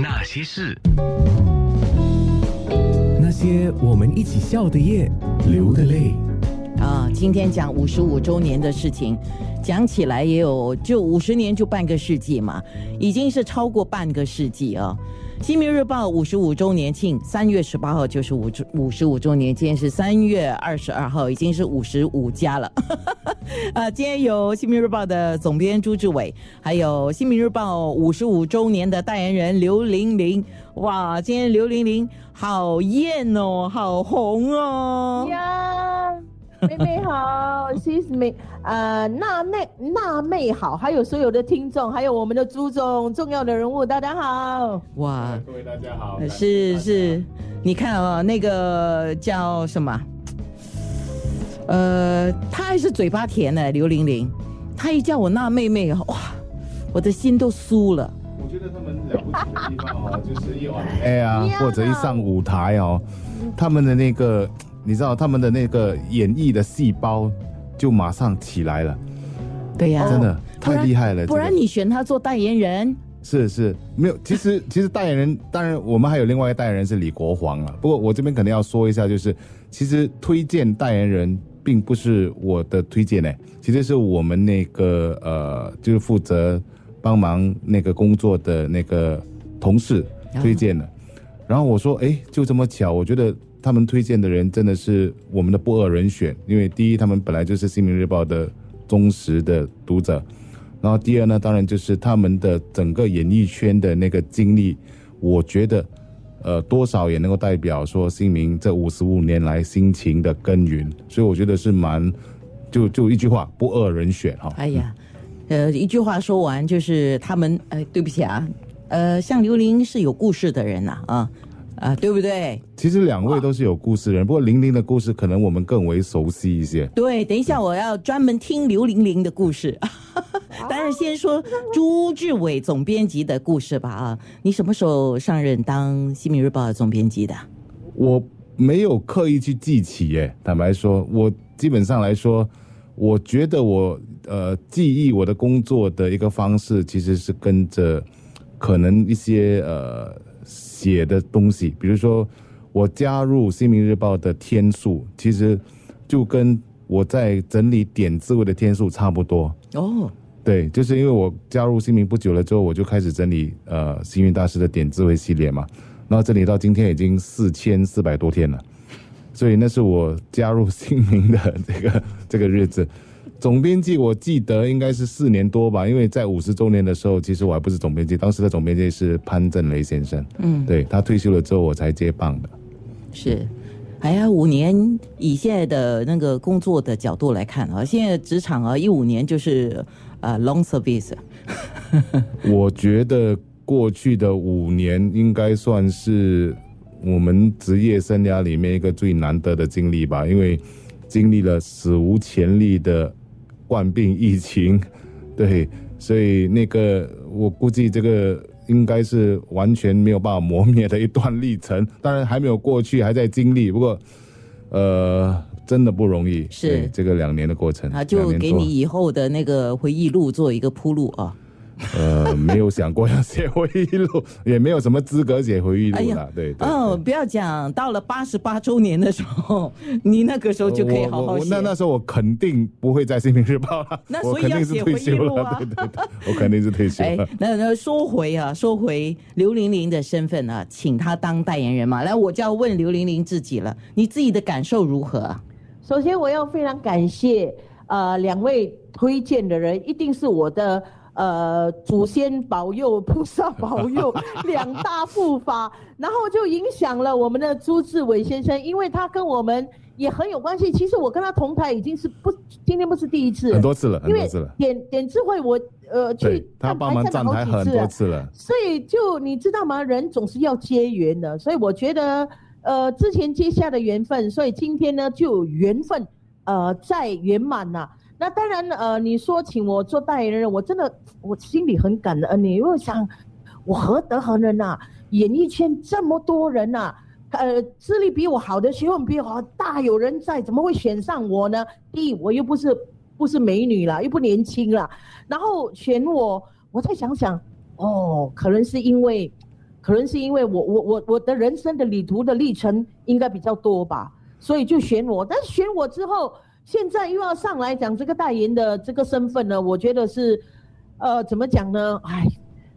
那些事，那些我们一起笑的夜，流的泪。啊，今天讲五十五周年的事情，讲起来也有就五十年就半个世纪嘛，已经是超过半个世纪啊。《新民日报》五十五周年庆，三月十八号就是五五十五周年，今天是三月二十二号，已经是五十五家了。啊，今天有《新民日报》的总编朱志伟，还有《新民日报》五十五周年的代言人刘玲玲。哇，今天刘玲玲好艳哦，好红哦。呀，妹妹好，谢谢妹，呃，娜妹娜妹好，还有所有的听众，还有我们的朱总，重要的人物，大家好。哇，各位大家好，是是，你看啊、那个叫什么？呃，他还是嘴巴甜的刘玲玲，他一叫我娜妹妹，哇，我的心都酥了。我觉得他们了不起的地方哦，就是一晚 哎呀，或者一上舞台哦，他们的那个，你知道他们的那个演绎的细胞就马上起来了，对呀、真的太厉害了。不然你选他做代言人，是是没有，其实 其实代言人，当然我们还有另外一个代言人是李国煌啊。不过我这边可能要说一下，就是其实推荐代言人并不是我的推荐呢，其实是我们那个呃，就是负责帮忙那个工作的那个同事推荐的。然后我说，哎，就这么巧，我觉得他们推荐的人真的是我们的不二人选，因为第一，他们本来就是《新民日报》的忠实的读者，然后第二呢，当然就是他们的整个演艺圈的那个经历，我觉得，呃，多少也能够代表说新民这五十五年来辛勤的耕耘，所以我觉得是蛮，就就一句话，不二人选哈。哎呀，呃，一句话说完就是他们，哎，对不起啊，呃，像刘玲是有故事的人呐、啊，啊对不对？其实两位都是有故事的人，不过玲玲的故事可能我们更为熟悉一些。对，等一下我要专门听刘玲玲的故事。当然，先说朱志伟总编辑的故事吧啊！你什么时候上任当《新民日报》的总编辑的？我没有刻意去记起耶，坦白说，我基本上来说，我觉得我呃记忆我的工作的一个方式，其实是跟着可能一些呃写的东西，比如说我加入《新民日报》的天数，其实就跟我在整理点字位的天数差不多。哦，对，就是因为我加入新民不久了之后，我就开始整理呃幸运大师的点智慧系列嘛，然后整理到今天已经四千四百多天了，所以那是我加入新民的这个这个日子。总编辑我记得应该是四年多吧，因为在五十周年的时候，其实我还不是总编辑，当时的总编辑是潘正雷先生，嗯，对他退休了之后我才接棒的。是。哎呀，五年以现在的那个工作的角度来看啊，现在职场啊，一五年就是呃 long service，我觉得过去的五年应该算是我们职业生涯里面一个最难得的经历吧，因为经历了史无前例的冠病疫情，对，所以那个我估计这个应该是完全没有办法磨灭的一段历程。当然还没有过去，还在经历，不过呃，真的不容易。是对这个两年的过程啊，就给你以后的那个回忆录做一个铺路啊。呃，没有想过要写回忆录，也没有什么资格写回忆录了。对对哦，不要讲，到了八十八周年的时候，你那个时候就可以好好写。那那时候我肯定不会在《新民日报》了，那我所以要写肯定是退休回忆录啊了。对对对，我肯定是退休哎了。，那那说回啊，说回刘玲玲的身份啊，请她当代言人嘛。来，我就要问刘玲玲自己了，你自己的感受如何啊？首先，我要非常感谢呃两位推荐的人，一定是我的呃祖先保佑、菩萨保佑 两大护法，然后就影响了我们的朱志伟先生，因为他跟我们也很有关系。其实我跟他同台已经是不今天不是第一次，很多次了，很因为多次了。点点智慧我呃对去他帮忙站台很多次了，所以就你知道吗？人总是要结缘的，所以我觉得呃之前结下的缘分，所以今天呢就有缘分呃再圆满呐。那当然呃你说请我做代言人，我真的我心里很感恩你，因为我想我何德何能呐、演艺圈这么多人呐、呃，资历比我好的，学问比我好，大有人在，怎么会选上我呢？第一，我又不是不是美女啦，又不年轻啦，然后选我，我再想想，哦，可能是因为，可可能是因为我我我我的人生的旅途的历程应该比较多吧，所以就选我。但是选我之后，现在又要上来讲这个代言的这个身份呢，我觉得是，呃，怎么讲呢？哎，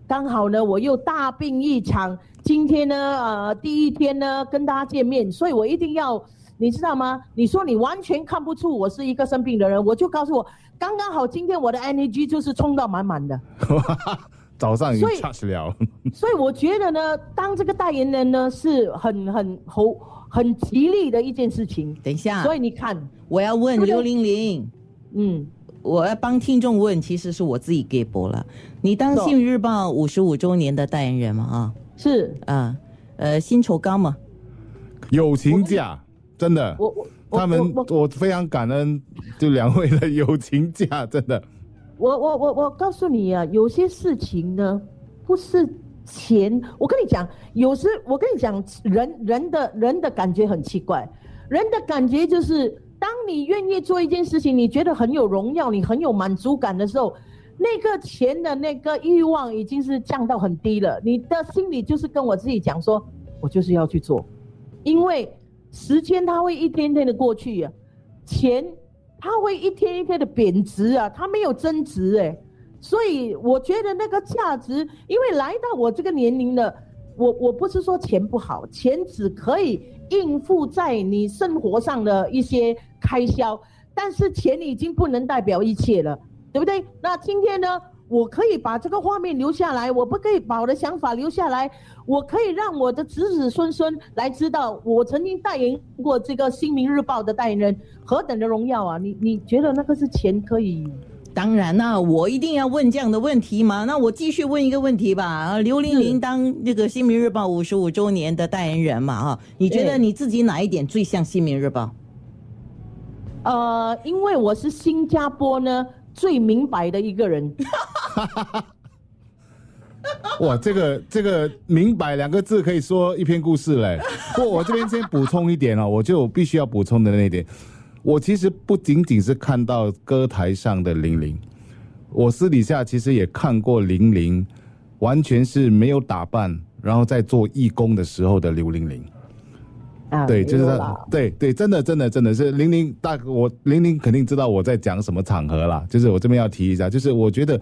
刚好呢，我又大病一场，今天呢，呃，第一天呢跟大家见面，所以我一定要，你知道吗？你说你完全看不出我是一个生病的人，我就告诉我，刚刚好今天我的 energy 就是冲到满满的。早上已经所以 charge 了，所以我觉得呢，当这个代言人呢是很很很很吉利的一件事情。等一下所，以你看，我要问刘玲玲，嗯，我要帮听众问，其实是我自己给播了。你当《是哦新民日报》五十五周年的代言人嘛？是啊啊，呃，薪酬高吗？友情价真的，我我我他们我我我非常感恩就两位的友情价，真的。我我我我告诉你啊，有些事情呢，不是钱。我跟你讲，有时我跟你讲，人人的人的感觉很奇怪，人的感觉就是，当你愿意做一件事情，你觉得很有荣耀，你很有满足感的时候，那个钱的那个欲望已经是降到很低了。你的心里就是跟我自己讲说，我就是要去做，因为时间它会一天天的过去啊，钱它会一天一天的贬值啊，它没有增值哎、所以我觉得那个价值，因为来到我这个年龄了，我我不是说钱不好，钱只可以应付在你生活上的一些开销，但是钱已经不能代表一切了，对不对？那今天呢，我可以把这个画面留下来，我不可以把我的想法留下来，我可以让我的子子孙孙来知道，我曾经代言过这个《新民日报》的代言人，何等的荣耀啊！你你觉得那个是钱可以？当然啦，我一定要问这样的问题嘛。那我继续问一个问题吧。啊，刘玲玲是当这个《新民日报》五十五周年的代言人嘛，哈，你觉得你自己哪一点最像《新民日报》？呃，因为我是新加坡呢最明白的一个人，哇，这个这个“明白”两个字可以说一篇故事嘞。不过我这边先补充一点哦，我就必须要补充的那一点，我其实不仅仅是看到歌台上的玲玲，我私底下其实也看过玲玲，完全是没有打扮，然后在做义工的时候的刘玲玲。啊，对，就是他没有啦，对对，真的真的真的是玲玲大哥，我玲玲肯定知道我在讲什么场合啦。就是我这边要提一下，就是我觉得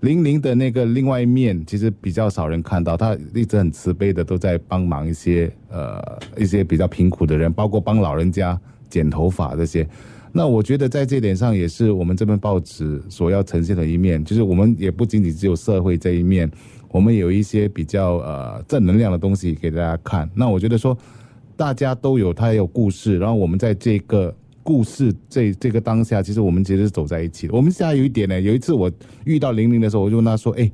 玲玲的那个另外一面，其实比较少人看到，她一直很慈悲的都在帮忙一些呃一些比较贫苦的人，包括帮老人家剪头发这些。那我觉得在这点上也是我们这份报纸所要呈现的一面，就是我们也不仅仅只有社会这一面，我们有一些比较呃正能量的东西给大家看。那我觉得说。大家都有他也有故事，然后我们在这个故事这这个当下，其实我们其实是走在一起的。我们现在有一点呢，有一次我遇到玲玲的时候，我就问她说：“哎，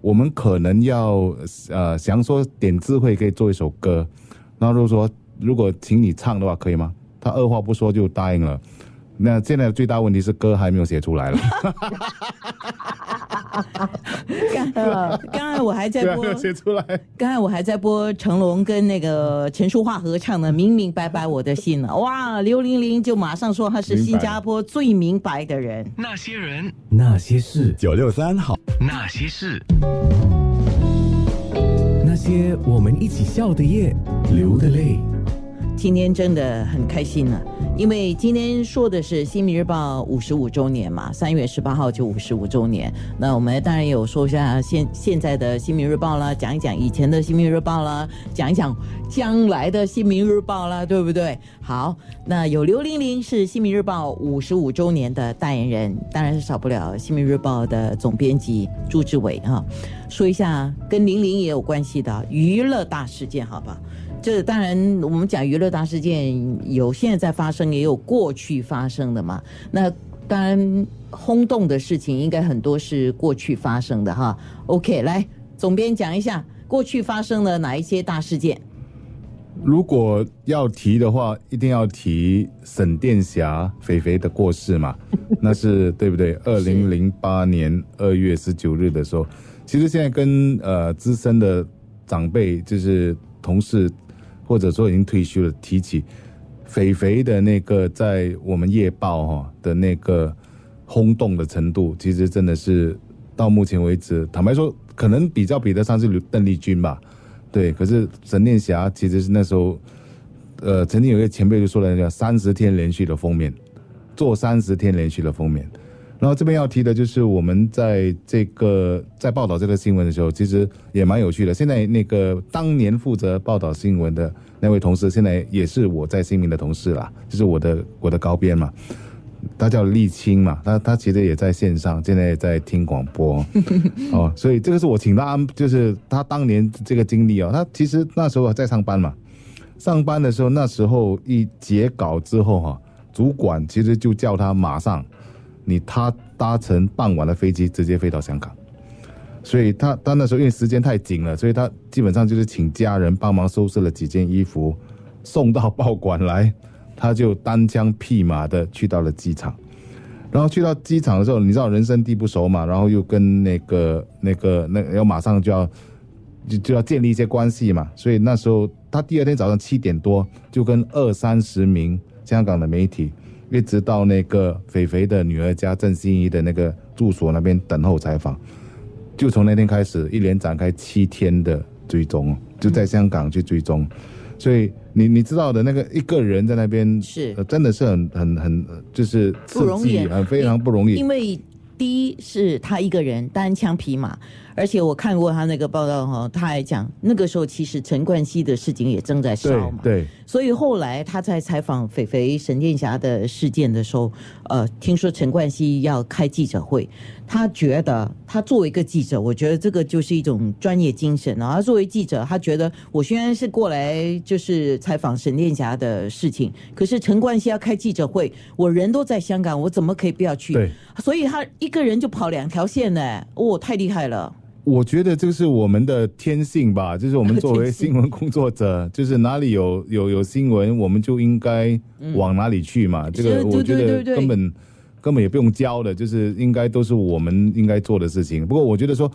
我们可能要呃想说点智慧可以做一首歌，然后就说如果请你唱的话可以吗？”她二话不说就答应了。那现在最大问题是歌还没有写出来了，刚刚才我还在播 没，有写出来。刚才我还在播成龙跟那个陈淑桦合唱的《明明白白我的心》呢。哇，刘玲玲就马上说她是新加坡最明白的人。那些人，那些事，九六三好，那些事，那些我们一起笑的夜，流的泪。今天真的很开心了、因为今天说的是《新民日报》五十五周年嘛，三月十八号就五十五周年。那我们当然有说一下现现在的《新民日报》啦，讲一讲以前的《新民日报》啦，讲一讲将来的《新民日报》啦，对不对？好，那有刘玲玲是《新民日报》五十五周年的代言人，当然是少不了《新民日报》的总编辑朱志伟哈。说一下跟玲玲也有关系的娱乐大事件，好不好？这当然，我们讲娱乐大事件，有现在在发生，也有过去发生的嘛。那当然，轰动的事情应该很多是过去发生的哈。OK，来，总编讲一下过去发生了哪一些大事件？如果要提的话，一定要提沈殿霞肥肥的过世嘛，那是对不对？二零零八年二月十九日的时候，其实现在跟呃资深的长辈，就是同事，或者说已经退休了，提起肥肥的那个在我们夜报哈、的那个轰动的程度，其实真的是到目前为止，坦白说，可能比较比得上是邓丽君吧。对，可是沈殿霞其实是那时候，呃，曾经有一个前辈就说了，叫三十天连续的封面，做三十天连续的封面。然后这边要提的就是我们在这个在报道这个新闻的时候，其实也蛮有趣的。现在那个当年负责报道新闻的那位同事，现在也是我在新民的同事啦，就是我的我的高编嘛。他叫沥青嘛，他他其实也在线上，现在也在听广播 哦，所以这个是我请他，就是他当年这个经历哦。他其实那时候在上班嘛，上班的时候那时候一截稿之后哈，主管其实就叫他马上，你他搭乘傍晚的飞机直接飞到香港，所以他他那时候因为时间太紧了，所以他基本上就是请家人帮忙收拾了几件衣服，送到报馆来。他就单枪匹马的去到了机场，然后去到机场的时候，你知道人生地不熟嘛，然后又跟那个那个那要马上就要就就要建立一些关系嘛，所以那时候他第二天早上七点多就跟二三十名香港的媒体一直到那个肥肥的女儿家郑欣宜的那个住所那边等候采访，就从那天开始一连展开七天的追踪，就在香港去追踪，所以。你你知道的那个一个人在那边是，真的是很很很就是不容易，很非常不容易。因为第一是他一个人单枪匹马。而且我看过他那个报道哈，他还讲那个时候其实陈冠希的事情也正在烧嘛，对，所以后来他在采访肥肥沈殿霞的事件的时候，呃，听说陈冠希要开记者会，他觉得他作为一个记者，我觉得这个就是一种专业精神啊。他作为记者，他觉得我虽然是过来就是采访沈殿霞的事情，可是陈冠希要开记者会，我人都在香港，我怎么可以不要去？对，所以他一个人就跑两条线呢，哦，太厉害了。我觉得这个是我们的天性吧，就是我们作为新闻工作者，就是哪里有有有新闻，我们就应该往哪里去嘛。这个我觉得根本根本也不用教的，就是应该都是我们应该做的事情。不过我觉得说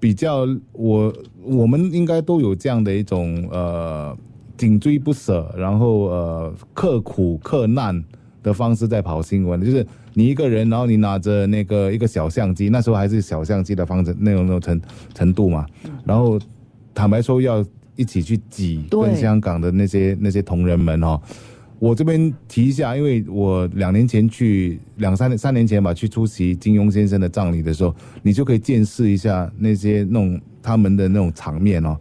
比较我我们应该都有这样的一种呃紧追不舍，然后呃刻苦克难的方式在跑新闻，就是。你一个人，然后你拿着那个一个小相机，那时候还是小相机的方式那种那种程程度嘛。然后坦白说，要一起去挤跟香港的那些那些同仁们哦。我这边提一下，因为我两年前去两三年三年前吧，去出席金庸先生的葬礼的时候，你就可以见识一下那些那种他们的那种场面哦。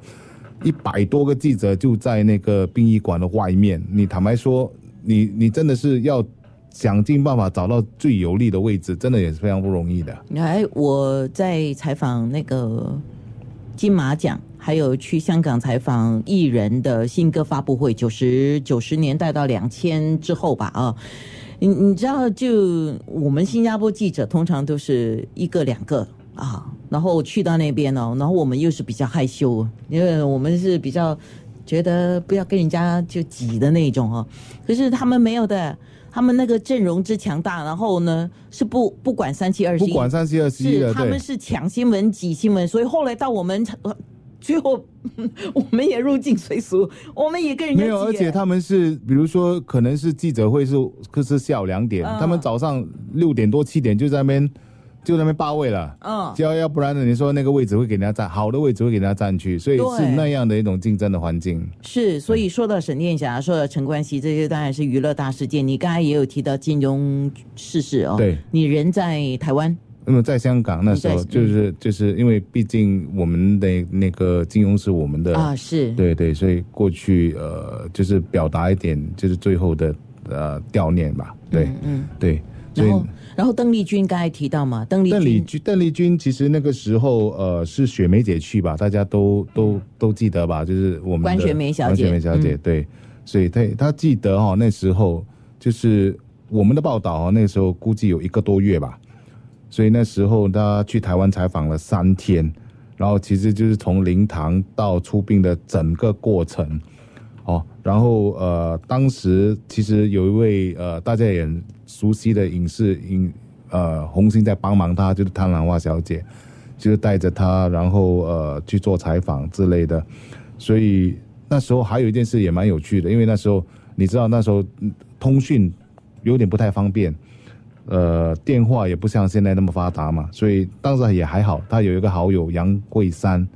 一百多个记者就在那个殡仪馆的外面，你坦白说，你你真的是要。想尽办法找到最有利的位置，真的也是非常不容易的。哎，我在采访那个金马奖，还有去香港采访艺人的新歌发布会，九十九十年代到两千之后吧，啊，你你知道，就我们新加坡记者通常都是一个两个啊，然后去到那边哦，然后我们又是比较害羞，因为我们是比较觉得不要跟人家就挤的那种哦，可是他们没有的。他们那个阵容之强大，然后呢是不不管三七二十一，不管三七二十一是他们是抢新闻挤新闻，所以后来到我们 最后 我们也入境随俗，我们也跟人家没有，而且他们是比如说可能是记者会是可是下午两点，他们早上六点多七点就在那边。就那边霸位了，嗯，就要要不然呢？你说那个位置会给人家占，好的位置会给人家占去，所以是那样的一种竞争的环境。是，所以说到沈殿霞，说到陈冠希，这些当然是娱乐大事件。你刚才也有提到金融事事哦，对，你人在台湾，那么在香港那时候，就是就是因为毕竟我们的那个金融是我们的啊，是。对对，所以过去呃，就是表达一点，就是最后的呃悼念吧，对，嗯，对。然后，然后邓丽君刚才提到嘛，邓丽邓丽君邓丽君其实那个时候呃是雪梅姐去吧，大家都都都记得吧？就是我们关雪梅小姐，关雪梅小姐对，所以她她记得哈，那时候就是我们的报道啊，那时候估计有一个多月吧，所以那时候她去台湾采访了三天，然后其实就是从灵堂到出殡的整个过程哦，然后呃当时其实有一位呃大家也。熟悉的影视影，呃，红星在帮忙他，就是贪婪花小姐，就是带着他，然后呃去做采访之类的。所以那时候还有一件事也蛮有趣的，因为那时候你知道那时候通讯有点不太方便，呃，电话也不像现在那么发达嘛，所以当时也还好。他有一个好友杨桂山，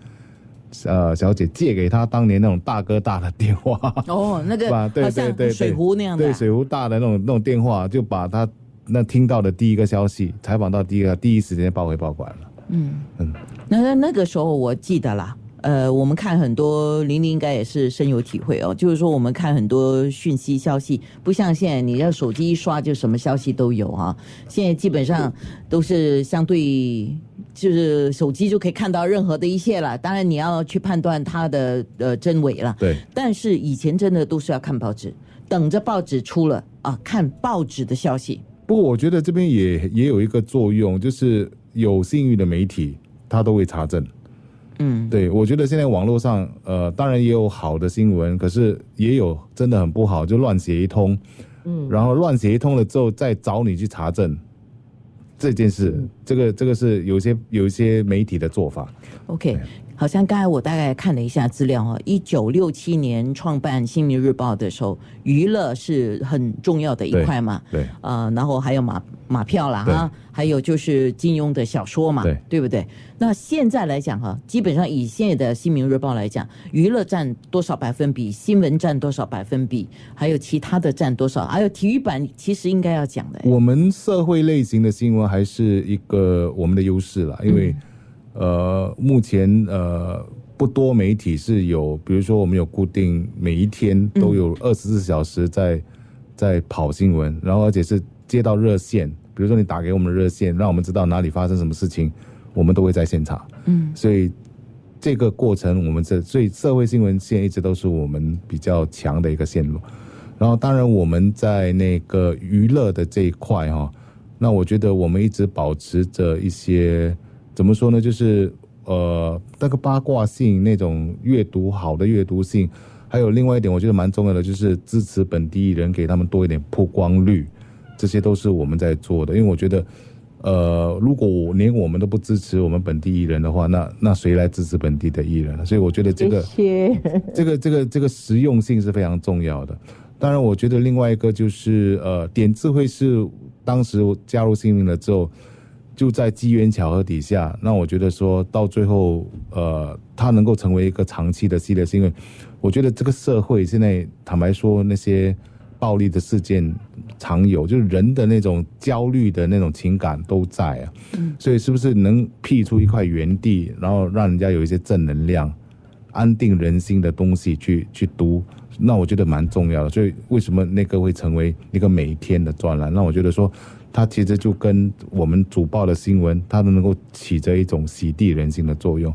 呃小姐借给他当年那种大哥大的电话，哦，那个 吧？对对对，水壶那样的对，水壶大的那种那种电话，就把他那听到的第一个消息，采访到第一个，第一时间报回报馆了。嗯嗯，那那个时候我记得啦，呃，我们看很多，玲玲应该也是深有体会哦。就是说，我们看很多讯息消息，不像现在，你要手机一刷就什么消息都有啊。现在基本上都是相对，就是手机就可以看到任何的一切了。当然，你要去判断它的呃真伪了。对，但是以前真的都是要看报纸，等着报纸出了啊，看报纸的消息。不过我觉得这边也也有一个作用，就是有信誉的媒体，他都会查证。嗯，对，我觉得现在网络上，呃，当然也有好的新闻，可是也有真的很不好，就乱写一通，嗯，然后乱写一通了之后，再找你去查证这件事，这个这个是有些有一些媒体的做法。OK，好像刚才我大概看了一下资料哈，一九六七年创办《新民日报》的时候，娱乐是很重要的一块嘛，对，呃，然后还有马马票啦哈，还有就是金庸的小说嘛，对。不对？那现在来讲哈，基本上以现在的《新民日报》来讲，娱乐占多少百分比，新闻占多少百分比，还有其他的占多少，还有体育版其实应该要讲的。我们社会类型的新闻还是一个我们的优势啦，因为、呃，目前呃不多媒体是有，比如说我们有固定每一天都有二十四小时在、在跑新闻，然后而且是接到热线，比如说你打给我们的热线，让我们知道哪里发生什么事情，我们都会在现场。嗯，所以这个过程，我们这所以社会新闻线一直都是我们比较强的一个线路。然后，当然我们在那个娱乐的这一块哈，那我觉得我们一直保持着一些怎么说呢，就是呃那个八卦性那种阅读好的阅读性，还有另外一点我觉得蛮重要的，就是支持本地艺人，给他们多一点曝光率，这些都是我们在做的。因为我觉得，呃，如果我连我们都不支持我们本地艺人的话，那那谁来支持本地的艺人呢？所以我觉得这个。这个这个这个实用性是非常重要的。当然，我觉得另外一个就是呃，点智慧是当时我加入新民了之后，就在机缘巧合底下，那我觉得说到最后，呃，它能够成为一个长期的系列，是因为我觉得这个社会现在坦白说，那些暴力的事件常有，就是人的那种焦虑的那种情感都在啊。所以是不是能辟出一块原地，然后让人家有一些正能量？安定人心的东西去去读，那我觉得蛮重要的。所以为什么那个会成为一个每天的专栏？那我觉得说，它其实就跟我们主报的新闻，它都能够起着一种洗涤人心的作用。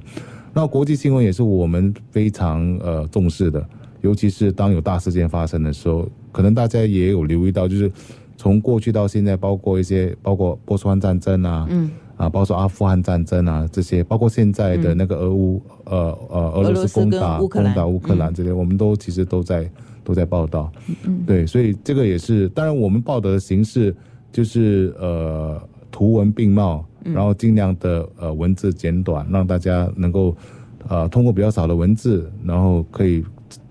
那国际新闻也是我们非常呃重视的，尤其是当有大事件发生的时候，可能大家也有留意到，就是从过去到现在，包括一些包括波斯湾战争啊，嗯。啊，包括阿富汗战争啊，这些，包括现在的那个俄乌，呃呃，俄罗斯攻打攻打乌克兰这些，我们都其实都在都在报道。嗯，对，所以这个也是，当然我们报道的形式就是呃图文并茂，然后尽量的呃文字简短，让大家能够呃通过比较少的文字，然后可以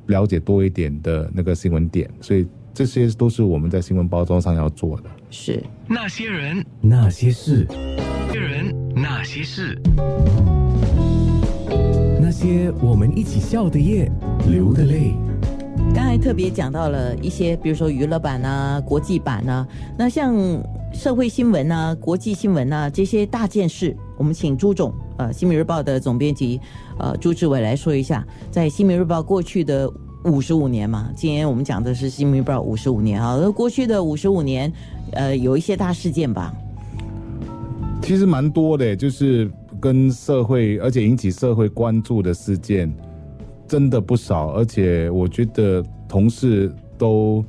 了解多一点的那个新闻点，所以这些都是我们在新闻包装上要做的。是那些人，那些事，那些人，那些事，那些我们一起笑的夜，流的泪。刚才特别讲到了一些，比如说娱乐版啊、国际版啊，那像社会新闻啊、国际新闻啊这些大件事，我们请朱总，呃，《新民日报》的总编辑，呃，朱志伟来说一下，在《新民日报》过去的五十五年嘛，今天我们讲的是《新民日报》五十五年啊，那过去的五十五年，呃，有一些大事件吧。其实蛮多的，就是跟社会，而且引起社会关注的事件，真的不少。而且我觉得同事都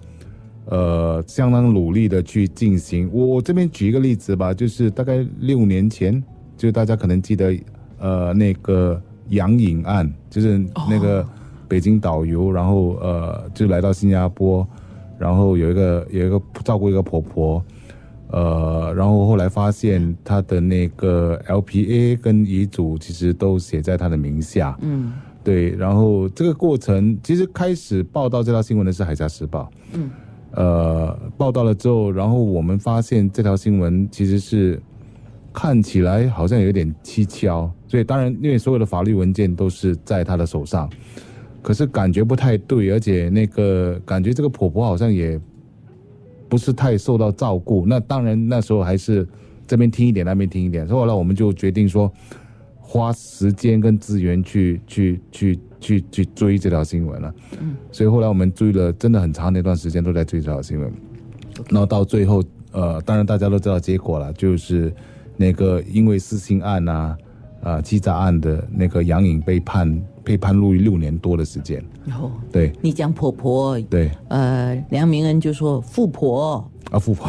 呃相当努力的去进行。我我这边举一个例子吧，就是大概六年前，就大家可能记得呃那个杨颖案，就是那个北京导游，然后呃就来到新加坡，然后有一个有一个照顾一个婆婆。呃，然后后来发现他的那个 LPA 跟遗嘱其实都写在他的名下，嗯，对。然后这个过程其实开始报道这条新闻的是《海峡时报》，嗯，呃，报道了之后，然后我们发现这条新闻其实是看起来好像有点蹊跷，所以当然，因为所有的法律文件都是在他的手上，可是感觉不太对，而且那个感觉这个婆婆好像也不是太受到照顾。那当然那时候还是这边听一点，那边听一点。所以后来我们就决定说，花时间跟资源去去去去去追这条新闻了。嗯，所以后来我们追了真的很长的一段时间都在追这条新闻，然后到最后。呃，当然大家都知道结果了，就是那个因为私刑案呐，啊欺诈案的那个杨颖被判被判入狱六年多的时间。哦，对，你讲婆婆，对，呃，梁明恩就说富婆啊，富婆。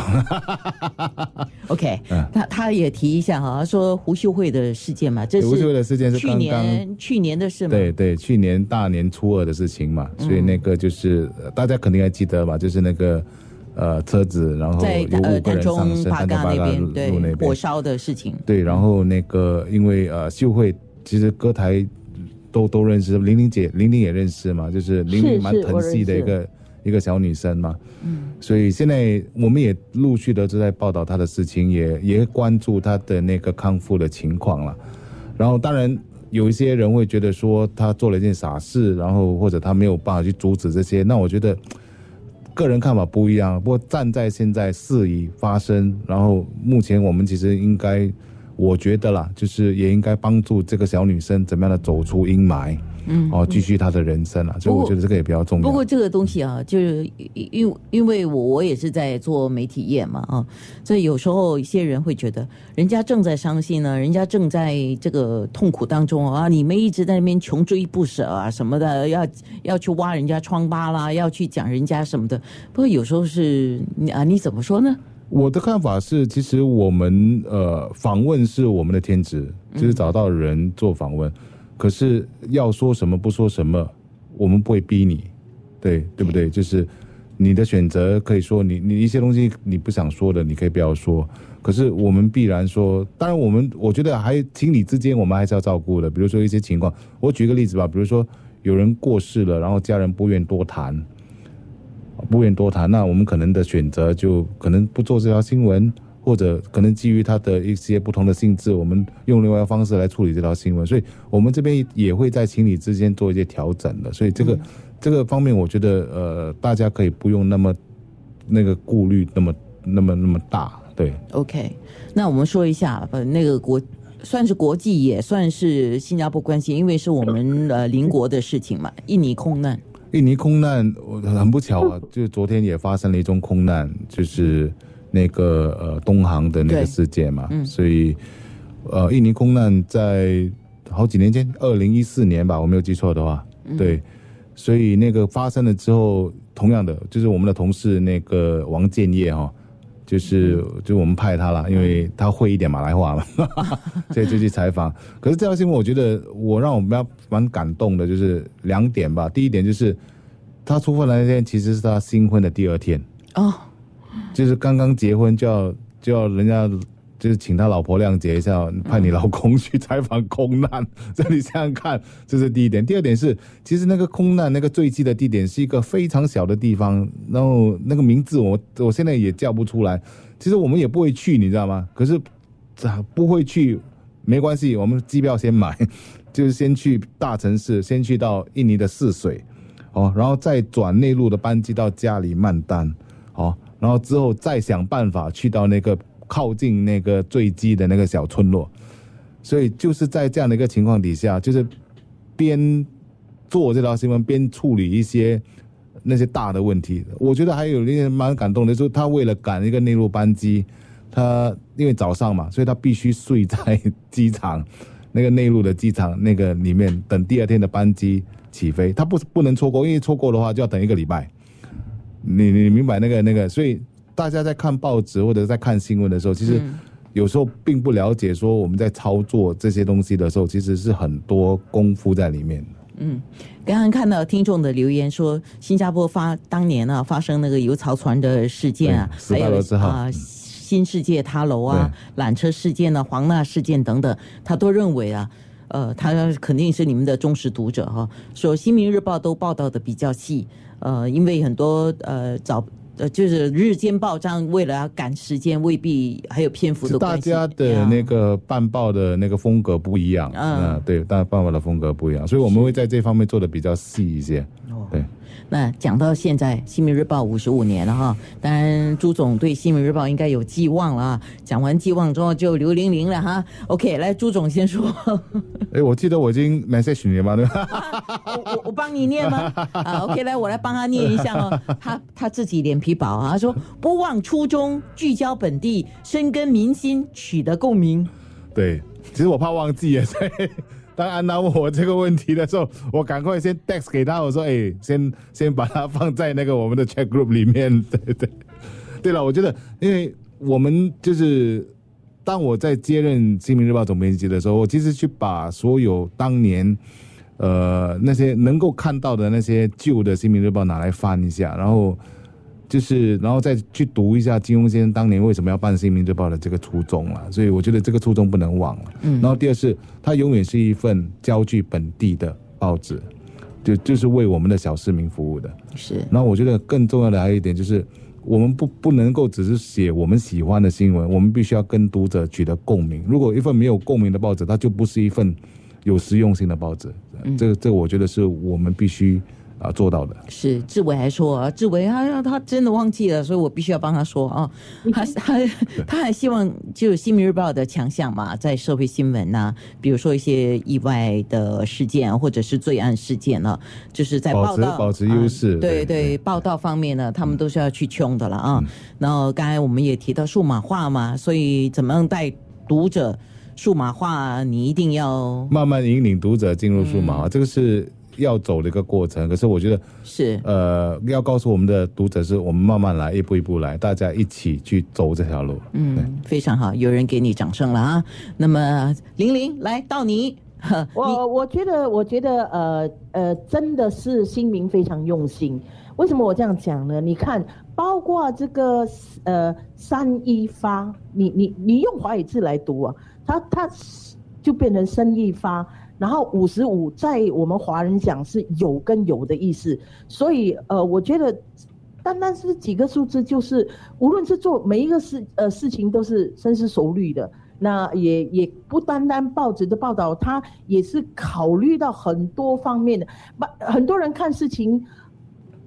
OK，他他也提一下哈，说胡秀慧的事件嘛，这是胡秀慧的事件是去年去年的事嘛？对对，去年大年初二的事情嘛，所以那个就是大家肯定还记得吧？就是那个。呃，车子，然后有五个人上升，丹中那边对火烧的事情。对，然后那个因为呃秀慧其实歌台都都认识，玲玲姐玲玲也认识嘛，就是玲玲蛮疼惜的一个一个小女生嘛。嗯，所以现在我们也陆续的都在报道她的事情，也也关注她的那个康复的情况了。然后当然有一些人会觉得说她做了一件傻事，然后或者她没有办法去阻止这些，那我觉得。个人看法不一样，不过站在现在事已发生，然后目前我们其实应该，我觉得啦，就是也应该帮助这个小女生怎么样的走出阴霾。嗯，哦，继续他的人生啊，所以我觉得这个也比较重要。不过这个东西啊，就是因因为我我也是在做媒体业嘛啊，所以有时候一些人会觉得，人家正在伤心呢，人家正在这个痛苦当中啊，你们一直在那边穷追不舍啊什么的，要要去挖人家疮疤啦，要去讲人家什么的。不过有时候是啊，你怎么说呢？我的看法是，其实我们呃访问是我们的天职，就是找到人做访问。可是要说什么不说什么，我们不会逼你，对对不对？就是你的选择，可以说你你一些东西你不想说的，你可以不要说。可是我们必然说，当然我们我觉得还情理之间，我们还是要照顾的。比如说一些情况，我举个例子吧，比如说有人过世了，然后家人不愿多谈，不愿多谈，那我们可能的选择就可能不做这条新闻。或者可能基于它的一些不同的性质，我们用另外一个方式来处理这条新闻，所以我们这边也会在情理之间做一些调整的。所以这个这个方面，我觉得呃，大家可以不用那么那个顾虑那么那么那么大。对，OK，那我们说一下，呃，那个国算是国际，也算是新加坡关系，因为是我们呃邻国的事情嘛。印尼空难，印尼空难，我很不巧啊，就昨天也发生了一宗空难，就是。那个呃，东航的那个事件嘛，所以呃，印尼空难在好几年前，二零一四年吧，我没有记错的话，对，所以那个发生了之后，同样的就是我们的同事那个王建业哈，就是就我们派他了，因为他会一点马来话嘛，所以就去采访。可是这条新闻，我觉得我让我们要蛮感动的，就是两点吧。第一点就是他出发的那天，其实是他新婚的第二天。哦。就是刚刚结婚就要就要人家就是请他老婆谅解一下，派你老公去采访空难，这你想想看，这是第一点。第二点是，其实那个空难那个坠机的地点是一个非常小的地方，然后那个名字我我现在也叫不出来。其实我们也不会去，你知道吗？可是咋不会去？没关系，我们机票先买，就是先去大城市，先去到印尼的泗水，哦，然后再转内陆的班机到加里曼丹，哦。然后之后再想办法去到那个靠近那个坠机的那个小村落，所以就是在这样的一个情况底下，就是边做这条新闻边处理一些那些大的问题。我觉得还有一些蛮感动的，就是他为了赶一个内陆班机，他因为早上嘛，所以他必须睡在机场那个内陆的机场那个里面等第二天的班机起飞。他不不能错过，因为错过的话就要等一个礼拜。你你明白那个那个，所以大家在看报纸或者在看新闻的时候，其实有时候并不了解说我们在操作这些东西的时候，其实是很多功夫在里面的嗯，刚刚看到听众的留言说，新加坡发当年啊发生那个油槽船的事件啊，还有啊新世界塔楼啊、缆车事件啊、黄纳事件等等，他都认为啊，呃，他肯定是你们的忠实读者哈，说《新民日报》都报道的比较细。呃，因为很多呃早呃，就是日间报章为了要赶时间，未必还有篇幅的大家的那个办报的那个风格不一样，嗯，对，大家办报的风格不一样，所以我们会在这方面做的比较细一些，对。那讲到现在，《新民日报》五十五年了哈，当然朱总对《新民日报》应该有寄望了啊。讲完寄望之后，就刘玲玲了哈。OK，来朱总先说。哎，我记得我已经 message 你吗？我我我帮你念吗？啊，OK，来我来帮他念一下哦。他他自己脸皮薄啊，他说不忘初衷，聚焦本地，深耕民心，取得共鸣。对，其实我怕忘记啊。当安娜问我这个问题的时候，我赶快先 text 给他，我说：“哎，先 先把它放在那个我们的 chat group 里面。”对对，对了，我觉得，因为我们就是当我在接任《新民日报》总编辑的时候，我其实去把所有当年呃那些能够看到的那些旧的《新民日报》拿来翻一下，然后。就是，然后再去读一下金庸先生当年为什么要办《新民日报》的这个初衷了，所以我觉得这个初衷不能忘了。嗯。然后第二是，它永远是一份焦距本地的报纸，就就是为我们的小市民服务的。是。然后我觉得更重要的还有一点就是，我们不不能够只是写我们喜欢的新闻，我们必须要跟读者取得共鸣。如果一份没有共鸣的报纸，它就不是一份有实用性的报纸。嗯。这个这个，我觉得是我们必须。啊，做到的是志伟还说，志伟他他真的忘记了，所以我必须要帮他说啊。他他他还希望就《新民日报》的强项嘛，在社会新闻呐，比如说一些意外的事件或者是罪案事件呢，就是在报道保持优势。对对，报道方面呢，他们都是要去冲的了啊。然后刚才我们也提到数码化嘛，所以怎么样带读者数码化，你一定要慢慢引领读者进入数码化，这个是。要走的一个过程，可是我觉得是呃，要告诉我们的读者，是我们慢慢来，一步一步来，大家一起去走这条路。嗯，非常好，有人给你掌声了啊！那么玲玲，来到你，我我觉得，我觉得，呃呃，真的是新民非常用心。为什么我这样讲呢？你看，包括这个呃三一发，你你你用华语字来读啊，它它就变成生一发。然后五十五在我们华人讲是有跟有的意思，所以呃，我觉得单单是几个数字，就是无论是做每一个事呃事情都是深思熟虑的。那也也不单单报纸的报道，它也是考虑到很多方面的。不，很多人看事情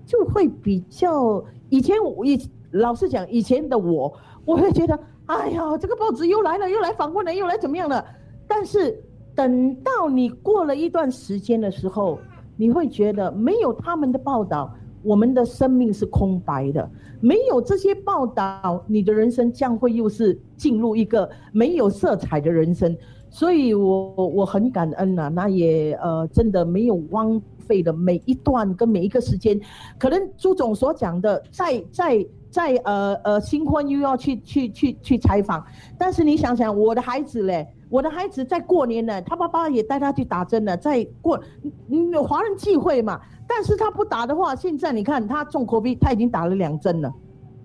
就会比较以前我以老实讲，以前的我我会觉得，哎呀，这个报纸又来了，又来访问了，又来怎么样了？但是。等到你过了一段时间的时候，你会觉得没有他们的报道，我们的生命是空白的。没有这些报道，你的人生将会又是进入一个没有色彩的人生。所以，我我很感恩呐，那也呃真的没有荒废的每一段跟每一个时间。可能朱总所讲的，在在在呃呃新婚又要去去去去采访，但是你想想我的孩子嘞。我的孩子在过年呢，他爸爸也带他去打针了。在过，嗯，华人忌讳嘛，但是他不打的话，现在你看他中口鼻他已经打了两针了。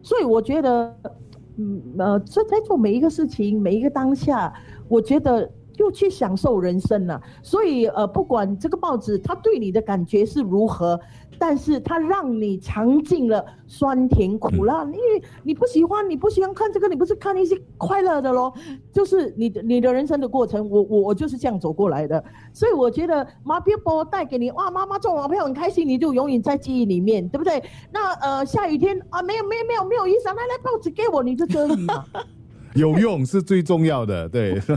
所以我觉得，嗯呃，这在做每一个事情，每一个当下，我觉得就去享受人生了。所以呃，不管这个报纸它对你的感觉是如何。但是它让你尝尽了酸甜苦辣，因为你不喜欢，你不喜欢看这个，你不是看一些快乐的咯，就是你的你的人生的过程，我我我就是这样走过来的，所以我觉得马彪波带给你哇，妈妈中马票很开心，你就永远在记忆里面，对不对？那呃下雨天啊，没有没有没有没有雨伞，来来报纸给我，你就遮雨嘛。有用是最重要的，对。所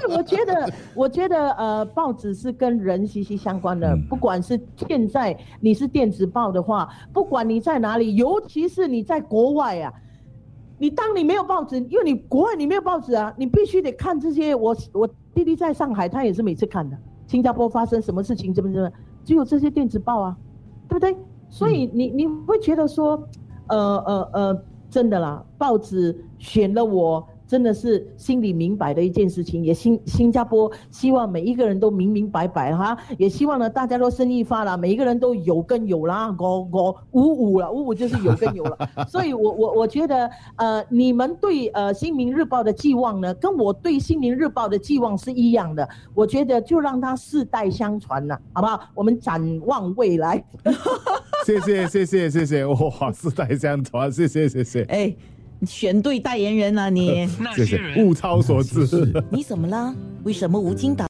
以我觉得，我觉得，呃，报纸是跟人息息相关的。不管是现在你是电子报的话，不管你在哪里，尤其是你在国外啊，你当你没有报纸，因为你国外你没有报纸啊，你必须得看这些。我我弟弟在上海，他也是每次看的。新加坡发生什么事情，怎么怎么，只有这些电子报啊，对不对？所以你你会觉得说，呃呃呃。真的啦，报纸选了我，真的是心里明白的一件事情。也新新加坡希望每一个人都明明白白哈，也希望呢大家都生意发了，每一个人都有跟有啦，我我五五了，五五就是有跟有了。所以我我我觉得，呃，你们对呃新民日报的寄望呢，跟我对新民日报的寄望是一样的。我觉得就让它世代相传了，好不好？我们展望未来。谢谢谢谢谢谢，哇，世代相传，谢谢谢谢哎，你选对代言人了你，那些人，物超所值。你怎么了？为什么无精打？